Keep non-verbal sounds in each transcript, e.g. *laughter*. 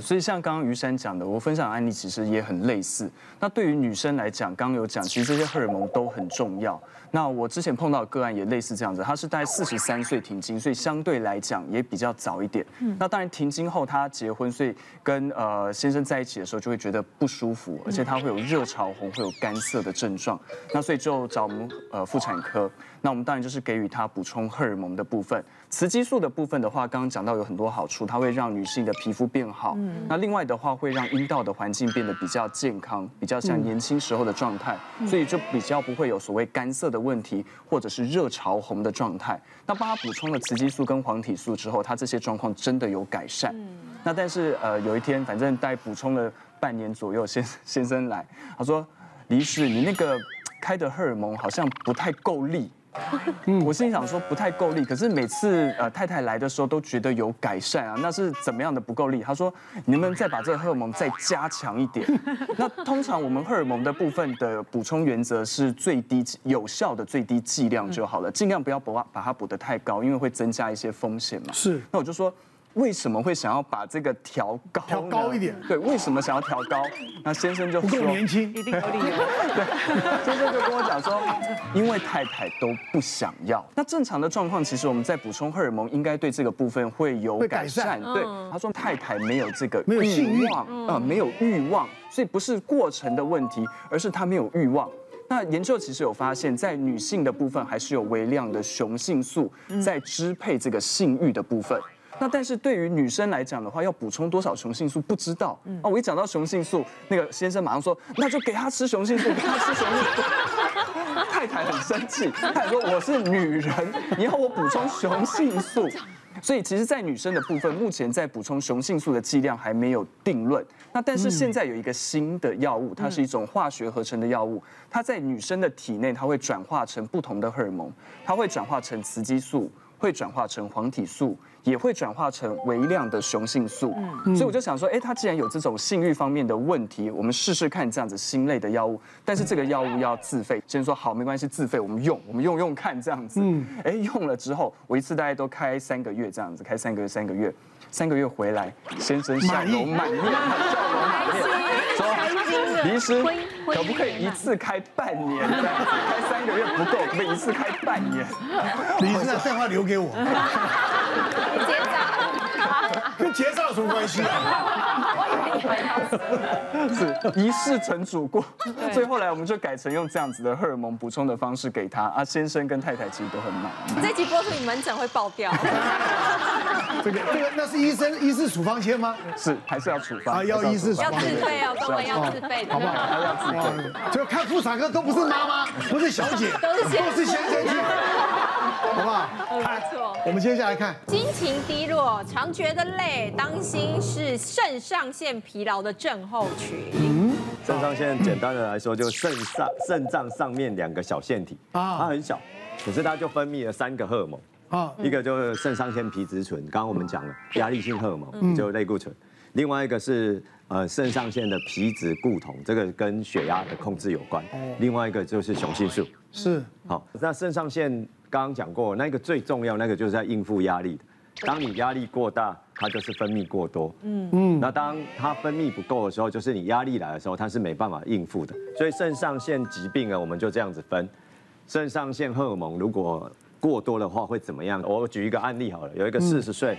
所以像刚刚于珊讲的，我分享的案例其实也很类似。那对于女生来讲，刚刚有讲，其实这些荷尔蒙都很重要。那我之前碰到的个案也类似这样子，他是大概四十三岁停经，所以相对来讲也比较早一点。那当然停经后他结婚，所以跟呃先生在一起的时候就会觉得不舒服，而且他会有热潮红，会有干涩的症状。那所以就找我们呃妇产科。那我们当然就是给予他补充荷尔蒙的部分，雌激素的部分的话，刚刚讲到有很多好处，它会让女性的皮肤变好。那另外的话，会让阴道的环境变得比较健康，比较像年轻时候的状态，所以就比较不会有所谓干涩的问题，或者是热潮红的状态。那帮他补充了雌激素跟黄体素之后，他这些状况真的有改善。那但是呃，有一天反正大概补充了半年左右，先先生来，他说：“李医师，你那个开的荷尔蒙好像不太够力。” *laughs* 我心里想说不太够力，可是每次呃太太来的时候都觉得有改善啊，那是怎么样的不够力？他说，你能不能再把这个荷尔蒙再加强一点？*laughs* 那通常我们荷尔蒙的部分的补充原则是最低有效的最低剂量就好了，尽量不要把把它补得太高，因为会增加一些风险嘛。是，那我就说。为什么会想要把这个调高？调高一点。对，为什么想要调高？*laughs* 那先生就说不够年轻，一定够厉害。对，*laughs* 先生就跟我讲说，因为太太都不想要。那正常的状况，其实我们在补充荷尔蒙，应该对这个部分会有改善。对，他说太太没有这个没有性欲啊，没有欲望，所以不是过程的问题，而是他没有欲望。那研究其实有发现，在女性的部分，还是有微量的雄性素在支配这个性欲的部分。那但是对于女生来讲的话，要补充多少雄性素不知道。哦，我一讲到雄性素，那个先生马上说，那就给他吃雄性素，给他吃雄性素。*laughs* 太太很生气，太太说我是女人，你要我补充雄性素。所以其实，在女生的部分，目前在补充雄性素的剂量还没有定论。那但是现在有一个新的药物，它是一种化学合成的药物，它在女生的体内，它会转化成不同的荷尔蒙，它会转化成雌激素。会转化成黄体素，也会转化成微量的雄性素。嗯，所以我就想说，哎，他既然有这种性欲方面的问题，我们试试看这样子新类的药物。但是这个药物要自费。先说好，没关系，自费我们用，我们用用看这样子。嗯，哎，用了之后，我一次大概都开三个月这样子，开三个月，三个月，三个月回来，先生笑容满面，笑容满面，说，李医师。可不可以一次开半年？开三个月不够，可不可以一次开半年？你是把电话留给我。*laughs* 结扎。跟结扎有什么关系啊？我以为你是一试成主顾，所以后来我们就改成用这样子的荷尔蒙补充的方式给他。啊，先生跟太太其实都很满意。这集播出，你门诊会爆掉。*laughs* 这个这个那是医生医师处方签吗？是，还是要处方？啊，要医师要自费哦，各位要自费的，好不好？还要自费。就看妇产科都不是妈妈，不是小姐，都是先生去，好不好？*laughs* 没错。我们接下来看，心情低落，常觉得累，当心是肾上腺疲劳的症候群。嗯，肾上腺简单的来说，就肾上肾脏上面两个小腺体啊，它很小，可是它就分泌了三个荷尔蒙。啊，一个就是肾上腺皮质醇，刚刚我们讲了压力性荷尔蒙，就是类固醇；另外一个是呃肾上腺的皮质固酮，这个跟血压的控制有关；另外一个就是雄性素。是，好，那肾上腺刚刚讲过，那个最重要，那个就是在应付压力的。当你压力过大，它就是分泌过多。嗯嗯，那当它分泌不够的时候，就是你压力来的时候，它是没办法应付的。所以肾上腺疾病啊，我们就这样子分：肾上腺荷尔蒙如果过多的话会怎么样？我举一个案例好了，有一个四十岁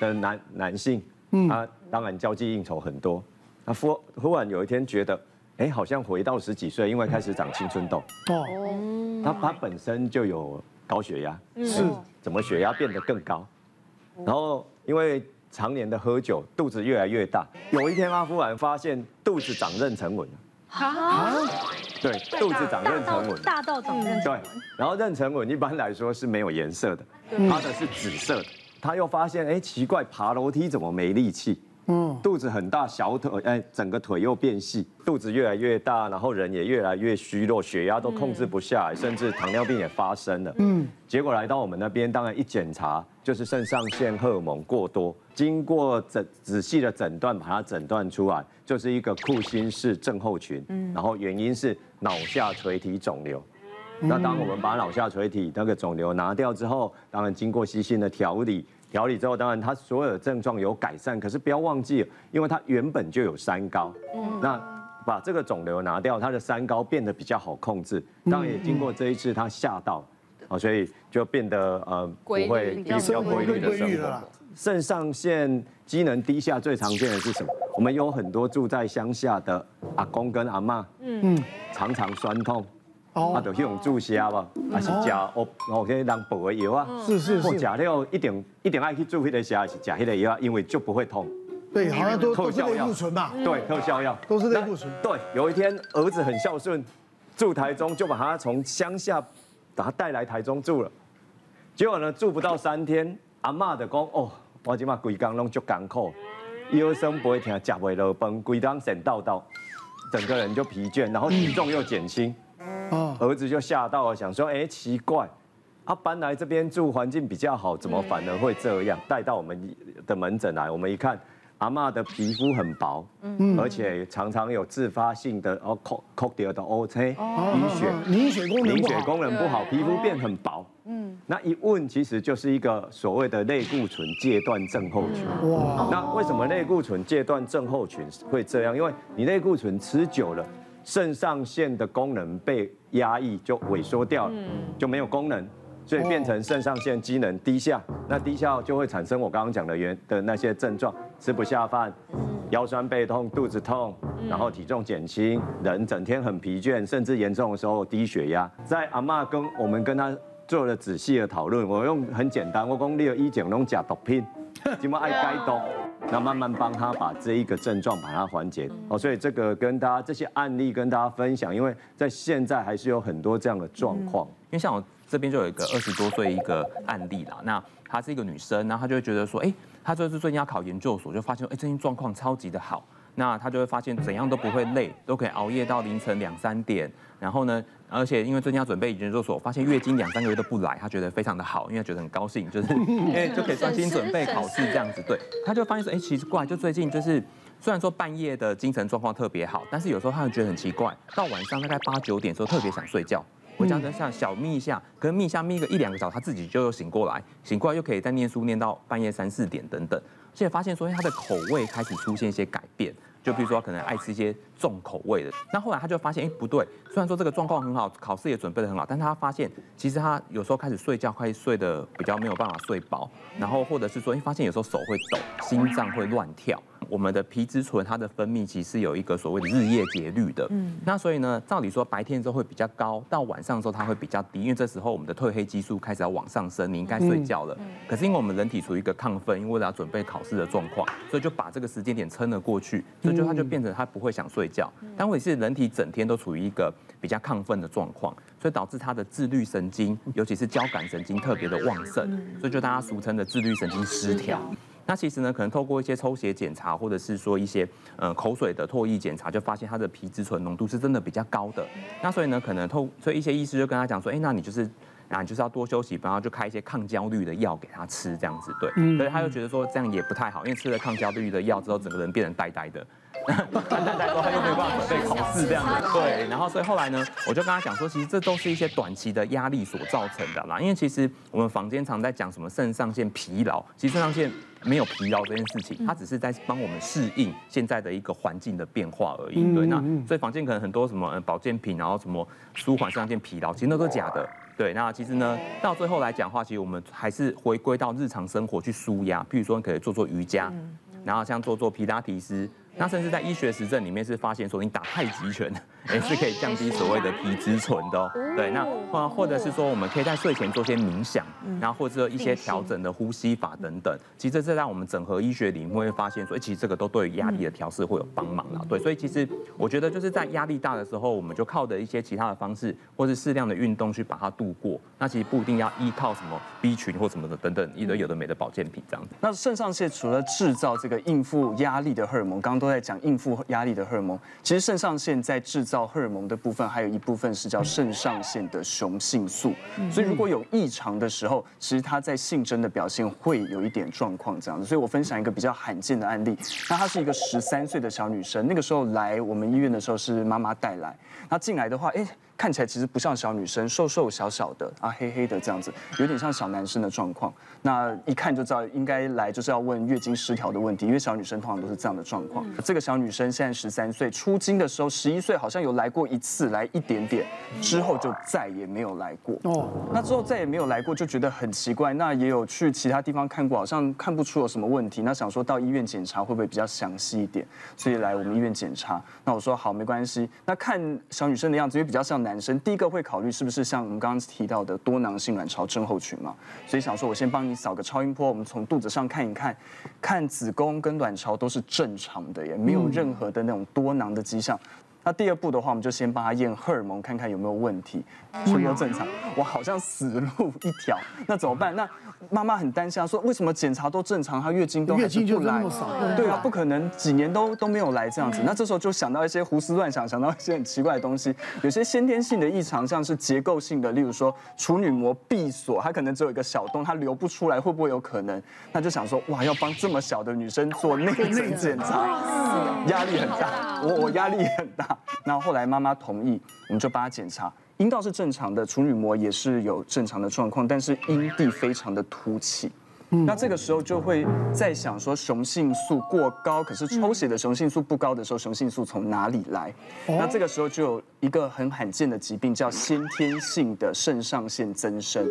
的男男性，他当然交际应酬很多，他忽忽然有一天觉得，哎，好像回到十几岁，因为开始长青春痘。哦，他他本身就有高血压，是，怎么血压变得更高？然后因为常年的喝酒，肚子越来越大。有一天他忽然发现肚子长妊娠纹。啊，对，肚子长妊娠纹，大到长妊娠纹。对，然后妊娠纹一般来说是没有颜色的，它的是紫色的。他又发现，哎，奇怪，爬楼梯怎么没力气？嗯，肚子很大，小腿，哎，整个腿又变细，肚子越来越大，然后人也越来越虚弱，血压都控制不下来，甚至糖尿病也发生了。嗯，结果来到我们那边，当然一检查就是肾上腺荷尔蒙过多，经过诊仔细的诊断，把它诊断出来，就是一个库欣氏症候群。嗯，然后原因是脑下垂体肿瘤。那当我们把脑下垂体那个肿瘤拿掉之后，当然经过细心的调理，调理之后，当然他所有的症状有改善，可是不要忘记，因为他原本就有三高，嗯，那把这个肿瘤拿掉，他的三高变得比较好控制。当然也经过这一次他吓到，啊，所以就变得呃不会比较规律的生活。肾上腺机能低下最常见的是什么？我们有很多住在乡下的阿公跟阿妈，嗯，常常酸痛。啊，就去用注射啊，还是食哦，哦，些人补的药啊，是是是，吃了一点一点爱去注那个射，还是吃那个药，因为就不会痛。对，好像都都是类固醇吧？对，特效药都是类固醇。对，有一天儿子很孝顺，住台中，就把他从乡下把他带来台中住了。结果呢，住不到三天，阿妈就讲哦，我今嘛规工拢足艰苦，医生不会听，吃不落饭，规当神叨叨，整个人就疲倦，然后体重又减轻。儿子就吓到了，想说：“哎，奇怪，他搬来这边住，环境比较好，怎么反而会这样？”带到我们的门诊来，我们一看，阿嬷的皮肤很薄，嗯，而且常常有自发性的哦，扣扣掉的 O C，凝血，凝血功能凝血功能不好，皮肤变很薄。嗯，那一问，其实就是一个所谓的类固醇戒断症候群。哇，那为什么类固醇戒断症候群会这样？因为你类固醇吃久了。肾上腺的功能被压抑，就萎缩掉了，就没有功能，所以变成肾上腺机能低下。那低下就会产生我刚刚讲的原的那些症状：吃不下饭，腰酸背痛、肚子痛，然后体重减轻，人整天很疲倦，甚至严重的时候低血压。在阿妈跟我们跟他做了仔细的讨论，我用很简单，我讲你有医检拢假毒品，怎么爱解毒？那慢慢帮他把这一个症状把它缓解哦，所以这个跟大家这些案例跟大家分享，因为在现在还是有很多这样的状况。因为像我这边就有一个二十多岁一个案例啦，那她是一个女生，然后她就会觉得说，哎，她就是最近要考研究所，就发现哎，最近状况超级的好。那他就会发现怎样都不会累，都可以熬夜到凌晨两三点。然后呢，而且因为最近要准备研究所，发现月经两三个月都不来，他觉得非常的好，因为他觉得很高兴，就是因为 *laughs* 就可以专心准备考试这样子。对，他就发现说，哎，奇怪，就最近就是虽然说半夜的精神状况特别好，但是有时候他会觉得很奇怪，到晚上大概八九点的时候特别想睡觉，回家就像小眯一下，可能眯一下眯个一两个小时，他自己就又醒过来，醒过来又可以再念书念到半夜三四点等等。现在发现说，他的口味开始出现一些改变，就比如说可能爱吃一些重口味的。那后来他就发现，哎，不对，虽然说这个状况很好，考试也准备得很好，但是他发现其实他有时候开始睡觉，开始睡得比较没有办法睡饱，然后或者是说，哎，发现有时候手会抖，心脏会乱跳。我们的皮质醇它的分泌其实有一个所谓的日夜节律的，嗯，那所以呢，照理说白天的时候会比较高，到晚上的时候它会比较低，因为这时候我们的褪黑激素开始要往上升，你应该睡觉了。可是因为我们人体处于一个亢奋，因为为了要准备考试的状况，所以就把这个时间点撑了过去，所以就它就变成它不会想睡觉。但问题是人体整天都处于一个比较亢奋的状况，所以导致它的自律神经，尤其是交感神经特别的旺盛，所以就大家俗称的自律神经失调。那其实呢，可能透过一些抽血检查，或者是说一些呃口水的唾液检查，就发现他的皮质醇浓度是真的比较高的。那所以呢，可能透所以一些医师就跟他讲说，哎，那你就是啊，你就是要多休息，然后就开一些抗焦虑的药给他吃，这样子对。所以他就觉得说这样也不太好，因为吃了抗焦虑的药之后，整个人变成呆呆的。他又没有办法准备考试这样子，对。然后所以后来呢，我就跟他讲说，其实这都是一些短期的压力所造成的啦。因为其实我们坊间常在讲什么肾上腺疲劳，其实肾上腺。没有疲劳这件事情，它只是在帮我们适应现在的一个环境的变化而已。对，那所以房间可能很多什么保健品，然后什么舒缓上腺疲劳，其实那都是假的。对，那其实呢，到最后来讲的话，其实我们还是回归到日常生活去舒压，譬如说你可以做做瑜伽，然后像做做皮拉提斯。那甚至在医学实证里面是发现说，你打太极拳，也是可以降低所谓的皮质醇的哦。对，那或或者是说，我们可以在睡前做些冥想，然后或者一些调整的呼吸法等等。其实这在我们整合医学里面会发现说，其实这个都对压力的调试会有帮忙啦。对，所以其实我觉得就是在压力大的时候，我们就靠着一些其他的方式，或是适量的运动去把它度过。那其实不一定要依靠什么 B 群或什么的等等，一堆有的没的保健品这样子。那肾上腺除了制造这个应付压力的荷尔蒙，刚刚。都在讲应付压力的荷尔蒙，其实肾上腺在制造荷尔蒙的部分，还有一部分是叫肾上腺的雄性素。所以如果有异常的时候，其实它在性征的表现会有一点状况这样子。所以我分享一个比较罕见的案例，那她是一个十三岁的小女生，那个时候来我们医院的时候是妈妈带来，那进来的话，哎。看起来其实不像小女生，瘦瘦小小的啊，黑黑的这样子，有点像小男生的状况。那一看就知道应该来就是要问月经失调的问题，因为小女生通常都是这样的状况。这个小女生现在十三岁，出经的时候十一岁好像有来过一次，来一点点，之后就再也没有来过。哦，那之后再也没有来过，就觉得很奇怪。那也有去其他地方看过，好像看不出有什么问题。那想说到医院检查会不会比较详细一点，所以来我们医院检查。那我说好，没关系。那看小女生的样子，因为比较像男生，第一个会考虑是不是像我们刚刚提到的多囊性卵巢症候群嘛？所以想说我先帮你扫个超音波，我们从肚子上看一看，看子宫跟卵巢都是正常的，也没有任何的那种多囊的迹象。那第二步的话，我们就先帮他验荷尔蒙，看看有没有问题，全都正常。我好像死路一条，那怎么办？那妈妈很担心啊，说为什么检查都正常，她月经都还是不来？月经就那么少？对啊，不可能几年都都没有来这样子。那这时候就想到一些胡思乱想，想到一些很奇怪的东西，有些先天性的异常，像是结构性的，例如说处女膜闭锁，它可能只有一个小洞，它流不出来，会不会有可能？那就想说，哇，要帮这么小的女生做内诊检查，压力很大，我我压力很大。那后来妈妈同意，我们就帮她检查，阴道是正常的，处女膜也是有正常的状况，但是阴蒂非常的凸起。那这个时候就会在想说，雄性素过高，可是抽血的雄性素不高的时候，雄性素从哪里来？那这个时候就有一个很罕见的疾病叫先天性的肾上腺增生。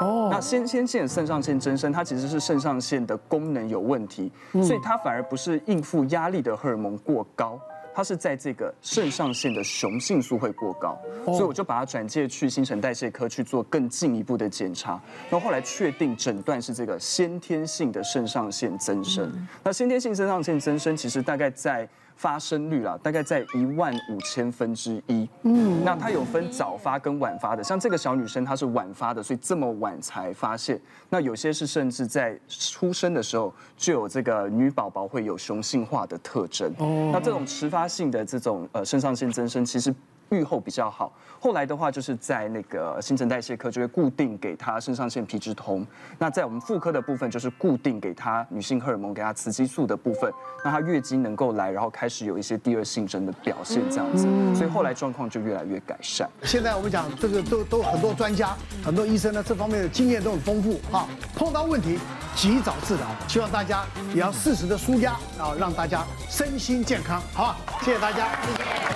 哦，那先天性的肾上腺增生，它其实是肾上腺的功能有问题，所以它反而不是应付压力的荷尔蒙过高。它是在这个肾上腺的雄性素会过高，所以我就把它转介去新陈代谢科去做更进一步的检查。然后后来确定诊断是这个先天性的肾上腺增生。那先天性肾上腺增生其实大概在。发生率啦，大概在一万五千分之一。嗯，那它有分早发跟晚发的，像这个小女生她是晚发的，所以这么晚才发现。那有些是甚至在出生的时候就有这个女宝宝会有雄性化的特征。哦，那这种迟发性的这种呃肾上腺增生，其实。预后比较好，后来的话就是在那个新陈代谢科就会固定给他肾上腺皮质酮，那在我们妇科的部分就是固定给他女性荷尔蒙，给他雌激素的部分，那他月经能够来，然后开始有一些第二性征的表现这样子，所以后来状况就越来越改善。现在我们讲这个都都很多专家、很多医生呢，这方面的经验都很丰富啊，碰到问题及早治疗，希望大家也要适时的舒压啊，让大家身心健康，好吧？谢谢大家。